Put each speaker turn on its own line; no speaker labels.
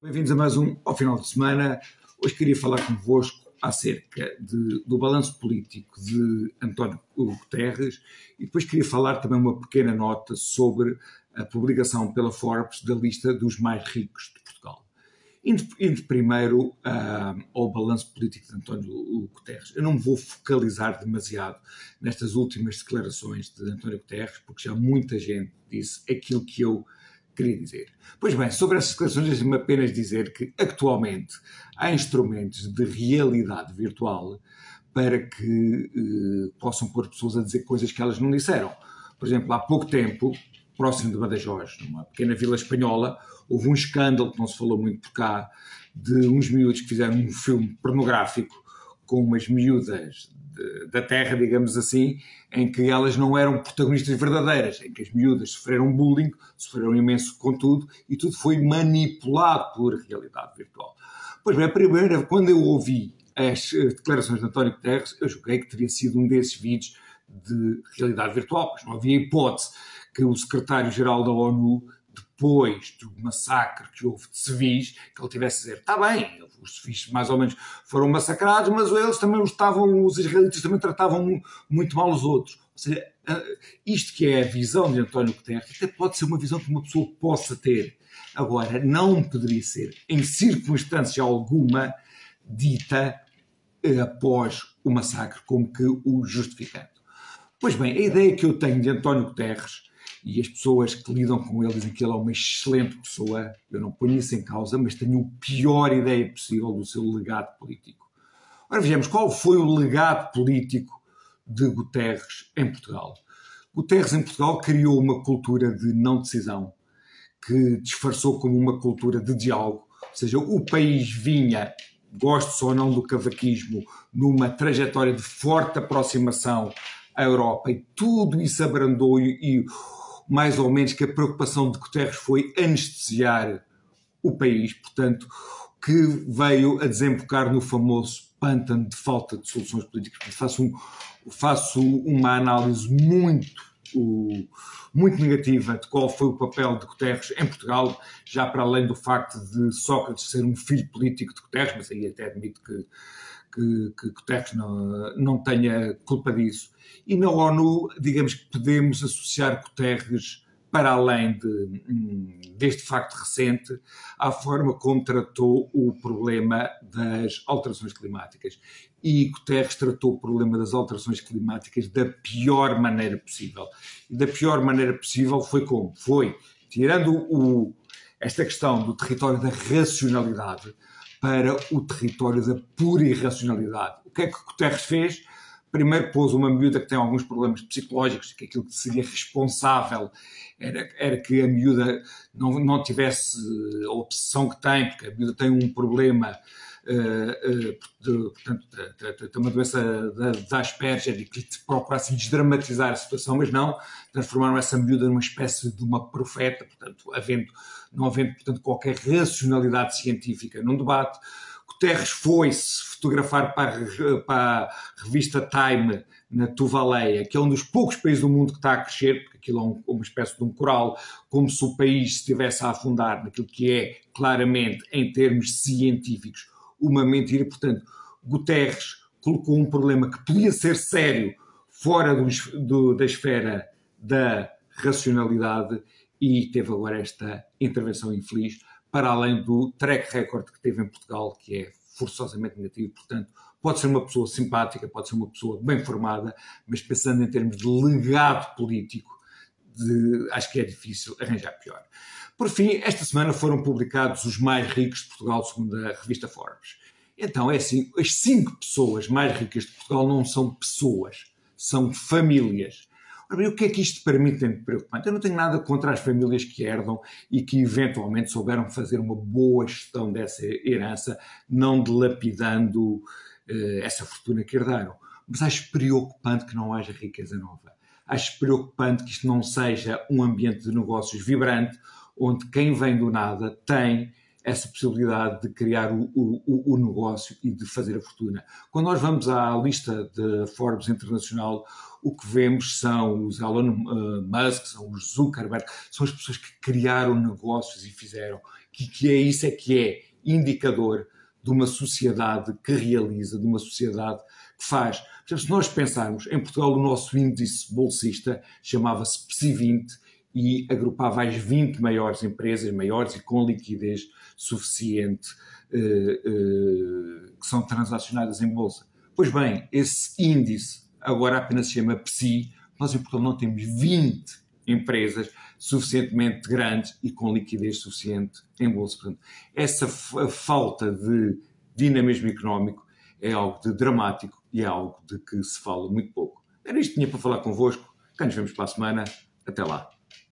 Bem-vindos a mais um ao final de semana. Hoje queria falar convosco acerca de, do balanço político de António Guterres e depois queria falar também uma pequena nota sobre a publicação pela Forbes da lista dos mais ricos de Portugal. Indo, indo primeiro uh, ao balanço político de António Guterres, eu não me vou focalizar demasiado nestas últimas declarações de António Guterres, porque já muita gente disse aquilo que eu queria dizer. Pois bem, sobre essas declarações, deixe-me apenas dizer que atualmente há instrumentos de realidade virtual para que eh, possam pôr pessoas a dizer coisas que elas não disseram. Por exemplo, há pouco tempo, próximo de Badajoz, numa pequena vila espanhola, houve um escândalo que não se falou muito por cá, de uns miúdos que fizeram um filme pornográfico com umas miúdas da terra, digamos assim, em que elas não eram protagonistas verdadeiras, em que as miúdas sofreram bullying, sofreram imenso contudo, e tudo foi manipulado por realidade virtual. Pois bem, a primeira, quando eu ouvi as declarações de António Guterres, eu julguei que teria sido um desses vídeos de realidade virtual, pois não havia hipótese que o secretário-geral da ONU depois do massacre que houve de civis, que ele tivesse a dizer, está bem, os civis mais ou menos foram massacrados, mas eles também estavam, os israelitas também tratavam muito mal os outros. Ou seja, isto que é a visão de António Guterres, até pode ser uma visão que uma pessoa possa ter. Agora, não poderia ser, em circunstância alguma, dita eh, após o massacre como que o justificando. Pois bem, a ideia que eu tenho de António Guterres e as pessoas que lidam com ele dizem que ele é uma excelente pessoa. Eu não ponho isso em causa, mas tenho a pior ideia possível do seu legado político. Ora, vejamos, qual foi o legado político de Guterres em Portugal? Guterres em Portugal criou uma cultura de não decisão, que disfarçou como uma cultura de diálogo. Ou seja, o país vinha, gosto ou não do cavaquismo, numa trajetória de forte aproximação à Europa e tudo isso abrandou e, e mais ou menos que a preocupação de Guterres foi anestesiar o país, portanto, que veio a desembocar no famoso pântano de falta de soluções políticas. Faço, um, faço uma análise muito, muito negativa de qual foi o papel de Guterres em Portugal, já para além do facto de Sócrates ser um filho político de Guterres, mas aí até admito que que, que Guterres não, não tenha culpa disso. E na ONU, digamos que podemos associar Guterres, para além de, hum, deste facto recente, à forma como tratou o problema das alterações climáticas. E Guterres tratou o problema das alterações climáticas da pior maneira possível. E da pior maneira possível foi como? Foi tirando o, esta questão do território da racionalidade, para o território da pura irracionalidade. O que é que Guterres fez? Primeiro pôs uma miúda que tem alguns problemas psicológicos, que aquilo que seria responsável era, era que a miúda não, não tivesse a obsessão que tem, porque a miúda tem um problema uh, uh, portanto, tem uma doença da, Asperger e que procurassem desdramatizar a situação, mas não, transformaram essa miúda numa espécie de uma profeta, portanto, havendo, não havendo, portanto, qualquer racionalidade científica num debate. Guterres foi-se fotografar para a, para a revista Time na Tuvaleia, que é um dos poucos países do mundo que está a crescer, porque aquilo é um, uma espécie de um coral, como se o país estivesse a afundar naquilo que é, claramente, em termos científicos, uma mentira. Portanto, Guterres colocou um problema que podia ser sério fora do, da esfera da racionalidade e teve agora esta intervenção infeliz, para além do track record que teve em Portugal, que é forçosamente negativo. Portanto, pode ser uma pessoa simpática, pode ser uma pessoa bem formada, mas pensando em termos de legado político, de, acho que é difícil arranjar pior. Por fim, esta semana foram publicados os mais ricos de Portugal, segundo a revista Forbes. Então, é assim, as cinco pessoas mais ricas de Portugal não são pessoas, são famílias. Ora o que é que isto tem de preocupante? Eu não tenho nada contra as famílias que herdam e que eventualmente souberam fazer uma boa gestão dessa herança, não dilapidando uh, essa fortuna que herdaram. Mas acho preocupante que não haja riqueza nova. Acho preocupante que isto não seja um ambiente de negócios vibrante, onde quem vem do nada tem essa possibilidade de criar o, o, o, negócio e de fazer a fortuna. Quando nós vamos à lista de Forbes Internacional, o que vemos são os Elon uh, Musk, são os Zuckerberg, são as pessoas que criaram negócios e fizeram, que, que é isso é que é indicador de uma sociedade que realiza, de uma sociedade que faz. Se nós pensarmos, em Portugal o nosso índice bolsista chamava-se PSI 20 e agrupava as 20 maiores empresas, maiores e com liquidez suficiente, eh, eh, que são transacionadas em bolsa. Pois bem, esse índice agora apenas se chama PSI, nós em Portugal não temos 20 empresas suficientemente grandes e com liquidez suficiente em bolsa. Portanto, essa falta de dinamismo económico é algo de dramático e é algo de que se fala muito pouco. Era isto que tinha para falar convosco. Cá nos vemos para a semana. Até lá.